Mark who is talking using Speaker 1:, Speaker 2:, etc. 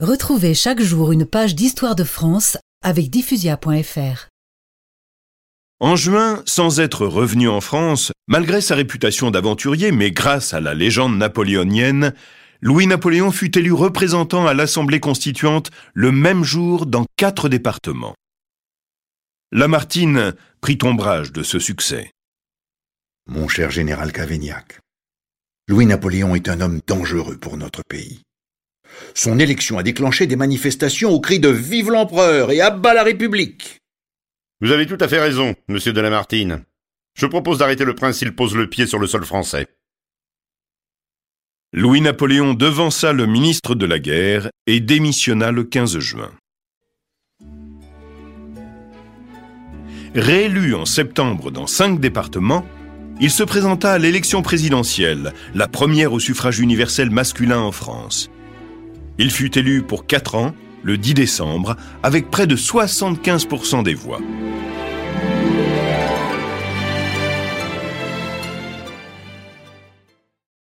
Speaker 1: Retrouvez chaque jour une page d'histoire de France avec diffusia.fr.
Speaker 2: En juin, sans être revenu en France, malgré sa réputation d'aventurier, mais grâce à la légende napoléonienne, Louis-Napoléon fut élu représentant à l'Assemblée constituante le même jour dans quatre départements. Lamartine prit ombrage de ce succès.
Speaker 3: Mon cher général Cavaignac, Louis-Napoléon est un homme dangereux pour notre pays. Son élection a déclenché des manifestations au cri de Vive l'empereur et abat la République.
Speaker 4: Vous avez tout à fait raison, monsieur de Lamartine. Je propose d'arrêter le prince s'il pose le pied sur le sol français.
Speaker 2: Louis-Napoléon devança le ministre de la Guerre et démissionna le 15 juin. Réélu en septembre dans cinq départements, il se présenta à l'élection présidentielle, la première au suffrage universel masculin en France. Il fut élu pour quatre ans, le 10 décembre, avec près de 75% des voix.